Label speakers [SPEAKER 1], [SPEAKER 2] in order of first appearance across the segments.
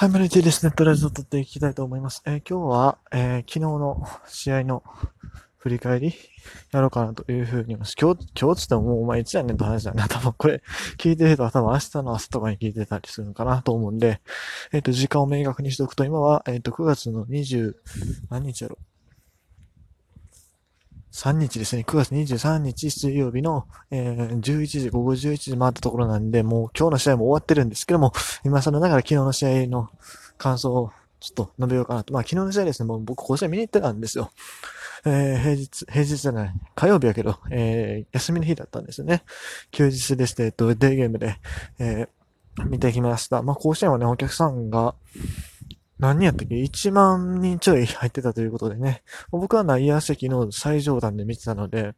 [SPEAKER 1] はい、マルチですね。とりあえず撮っていきたいと思います。えー今日は、えー昨日の試合の振り返りやろうかなというふうに思います。今日、今日つってももうお前いつやねんと話だね。多分これ聞いてると多分明日の朝とかに聞いてたりするのかなと思うんで、えっ、と、時間を明確にしておくと、今は、えっ、と、9月の20、何日やろ3日ですね。9月23日水曜日の、えー11時、午後11時回ったところなんで、もう今日の試合も終わってるんですけども、今更ながら昨日の試合の感想をちょっと述べようかなと。まあ昨日の試合ですね、もう僕甲子園見に行ってたんですよ。えー平日、平日じゃない、火曜日やけど、えー休みの日だったんですよね。休日でして、えっと、デーゲームで、えー見てきました。まあ甲子園はね、お客さんが、何人やったっけ ?1 万人ちょい入ってたということでね。僕は内野席の最上段で見てたので、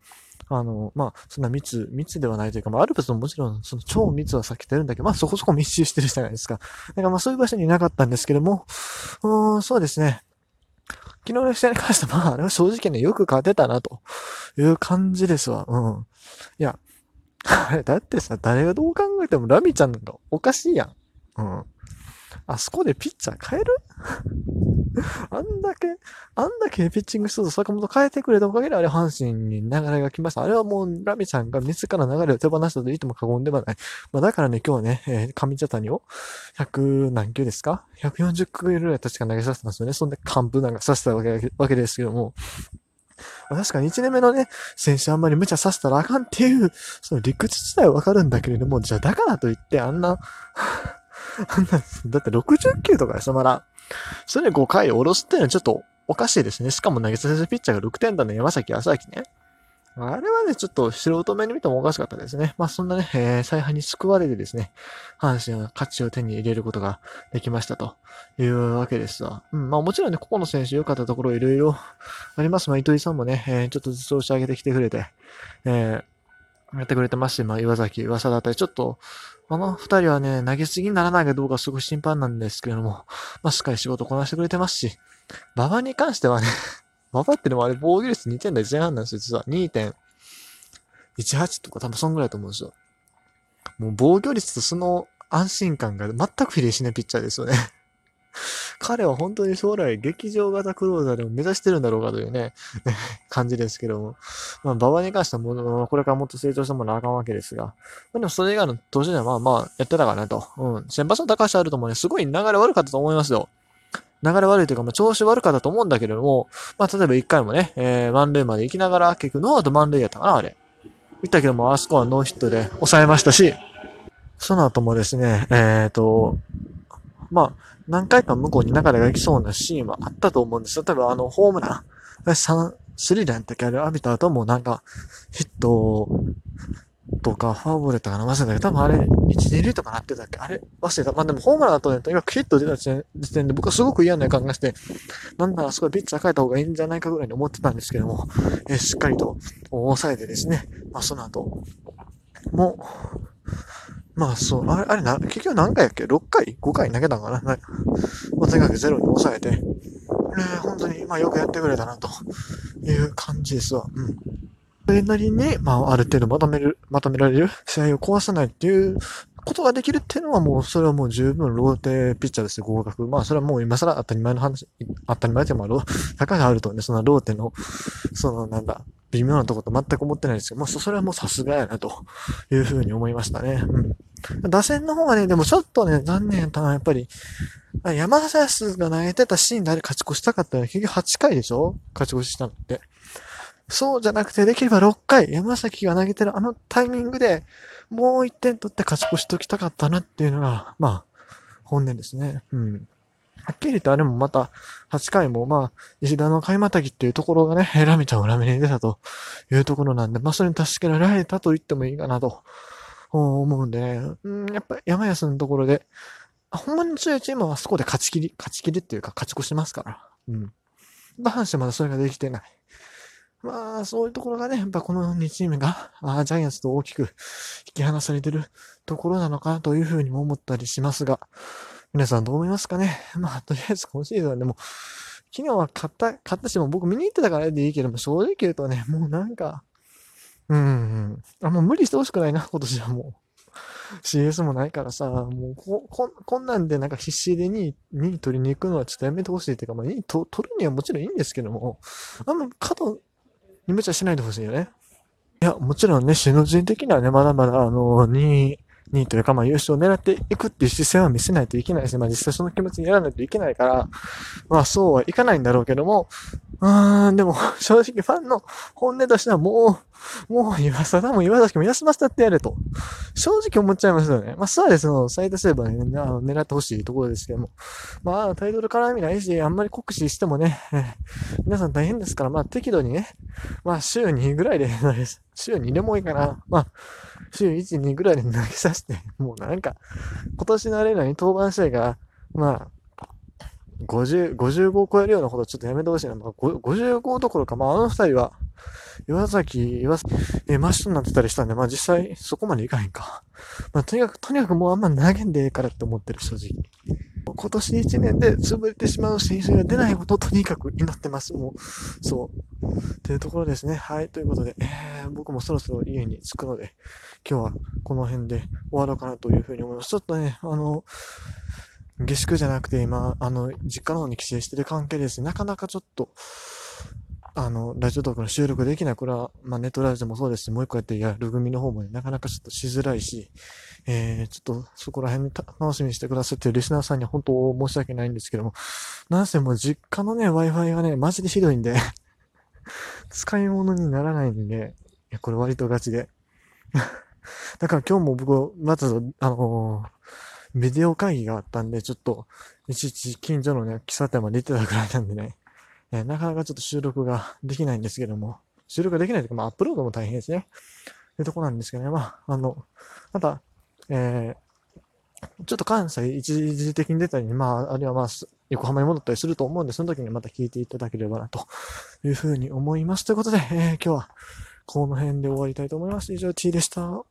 [SPEAKER 1] あの、まあ、そんな密、密ではないというか、まあ、アルプスももちろん、その超密は避けてるんだけど、まあ、そこそこ密集してるじゃないですか。だからまあ、そういう場所にいなかったんですけども、うーん、そうですね。昨日の試合に関しては、まあ、あれは正直ね、よく勝てたな、という感じですわ。うん。いや、あれ、だってさ、誰がどう考えてもラミちゃんなんかおかしいやん。うん。あそこでピッチャー変える？あんだけ、あんだけピッチングすると坂本変えてくれたおかげであれ阪神に流れが来ました。あれはもうラミちゃんが自ら流れを手放したと言っても過言ではない。まあだからね、今日はね、えー上茶谷を100何球ですか ?140 球ぐらい確か投げさせたんですよね。そんで完封なんかさせたわけわけですけども。ま確かに1年目のね、選手あんまり無茶させたらあかんっていう、その理屈自体はわかるんだけれども、じゃあだからといって、あんな、だって60球とかでしょ、まだ。それで5回下ろすっていうのはちょっとおかしいですね。しかも投げさせるピッチャーが6点だね、山崎康明ね。あれはね、ちょっと素人目に見てもおかしかったですね。まあそんなね、えー、采配に救われてですね、阪神は勝ちを手に入れることができましたというわけですわ。うん、まあもちろんね、ここの選手良かったところいろいろあります。まあ糸井さんもね、えー、ちょっとずつ調子上げてきてくれて、えー、やってくれてますし、まあ岩崎、噂だったり、ちょっと、この二人はね、投げすぎにならないかどうかすごい心配なんですけれども、まあしっかり仕事こなしてくれてますし、馬場に関してはね、馬場ってでもあれ防御率2点台前半なんですよ、実は。2.18とか多分そんぐらいと思うんですよ。もう防御率とその安心感が全く比例しないピッチャーですよね。彼は本当に将来劇場型クローザーでも目指してるんだろうかというね、感じですけども。まあ、馬場に関してはもう、これからもっと成長してもらわあかんわけですが。まあ、でもそれ以外の投手ではまあまあやってたかなと。うん。先発の高橋あるともね、すごい流れ悪かったと思いますよ。流れ悪いというか、まあ、調子悪かったと思うんだけれども、まあ、例えば1回もね、えー、満塁まで行きながら、結局ノーアウト満塁やったかな、あれ。言ったけども、あそこはノーヒットで抑えましたし、その後もですね、えっ、と、まあ、何回か向こうに流れが行きそうなシーンはあったと思うんですよ。例えばあの、ホームラン、3、スリーランやったっけ？あれ浴びた後もなんか、ヒットとか、フォアボールとかな、忘れたけど、多分あれ、1、2塁とかなってたっけ？あれ忘れた。まあでもホームランだとね、とにかくヒット出た時点で僕はすごく嫌な予感がして、なんならすごいピッチャー変えた方がいいんじゃないかぐらいに思ってたんですけども、えーしっかりと抑えてですね、まあその後、もう、まあそう、あれ、あれな、結局何回やっけ ?6 回 ?5 回？投げたんかな？なまあ、とにかくゼロに抑えて、ね、本当に、まあよくやってくれたな、という感じですわ。うん。それなりに、まあ、ある程度まとめる、まとめられる？試合を壊さないっていうことができるっていうのはもう、それはもう十分ローテピッチャーですよ、合格。まあ、それはもう今更当たり前の話、当たり前でもある、高橋あるとね、そのローテの、そのなんだ、微妙なとこと全く思ってないですけど、もうそれはもうさすがやな、というふうに思いましたね。うん。打線の方がね、でもちょっとね、残念やったのはやっぱり、山田康が投げてたシーンであれ勝ち越したかったら、結局8回でしょ？勝ち越ししたのって。そうじゃなくて、できれば6回、山崎が投げてるあのタイミングで、もう1点取って勝ち越しときたかったなっていうのが、まあ、本音ですね。うん。はっきり言ってあれもまた、8回もまあ、石田の買いまたぎっていうところがね、ラミちゃんを裏目に出たというところなんで、まあそれに助けられたと言ってもいいかなと思うんでね、うん、やっぱ山安のところで、ほんまに強いチームはそこで勝ち切り、勝ち切りっていうか勝ち越しますから。うん。バ阪神まだそれができてない。まあ、そういうところがね、やっぱこの2チームが、あジャイアンツと大きく引き離されてるところなのかなというふうにも思ったりしますが、皆さんどう思いますかね？まあ、とりあえず今シーズンでも、昨日は勝った、勝ったし、も僕見に行ってたからでいいけども、正直言うとね、もうなんか、うん、あ、もう無理してほしくないな、今年はもう。CS もないからさ、もうこ、こ、こんなんでなんか必死で2位、2位取りに行くのはちょっとやめてほしいっていうか、まあ2位と取るにはもちろんいいんですけども、あんま過度に無茶しないでほしいよね。いや、もちろんね、首脳陣的にはね、まだまだ、あの、2位、2位というか、まあ優勝を狙っていくっていう姿勢は見せないといけないし、まあ実際その気持ちにやらないといけないから、まあそうはいかないんだろうけども、うーん、でも正直ファンの本音としてはもう、もう岩貞も岩崎も休ませたってやれと、正直思っちゃいますよね。まあそうですの、サイドセーバー、ね、あの狙ってほしいところですけども、まあタイトル絡みないし、あんまり酷使してもね、皆さん大変ですから、まあ適度にね、まあ週2ぐらいで、週2でもいいかな。まあ、週1、2ぐらいで投げさせて、もうなんか、今年のあれなに登板試合が、まあ、50、55を超えるようなことちょっとやめてほしいな。まあ、55どころか、まあ、あの二人は、岩崎、岩崎、えマッシュになってたりしたんで、まあ実際そこまでいかへんか。まあとにかく、とにかくもうあんま投げんでええからって思ってる、正直。今年1年で潰れてしまう選手が出ないことをとにかく祈ってます。もう、そう。というところですね。はい。ということで、えー、僕もそろそろ家に着くので、今日はこの辺で終わろうかなというふうに思います。ちょっとね、あの、下宿じゃなくて今、あの、実家の方に帰省してる関係です。なかなかちょっと、あの、ラジオトークの収録できない。これは、まあ、ネットラジオもそうですし、もう一個やってやる組の方もね、なかなかちょっとしづらいし、えー、ちょっとそこら辺楽しみにしてくださってるリスナーさんには本当申し訳ないんですけども、なんせもう実家のね、Wi-Fi がね、マジでひどいんで 使い物にならないんで、いや、これ割とガチで。だから今日も僕、まず、あのー、ビデオ会議があったんで、ちょっと、いちいち近所のね、喫茶店まで行ってたくらいなんでね、えなかなかちょっと収録が できないんですけども、収録ができないというか、まあ、アップロードも大変ですね。というとこなんですけどね、まあ、あの、また、えー、ちょっと関西一時的に出たり、まあ、あるいはまあ、横浜に戻ったりすると思うんで、その時にまた聞いていただければな、というふうに思います。ということで、えー、今日はこの辺で終わりたいと思います。以上、T でした。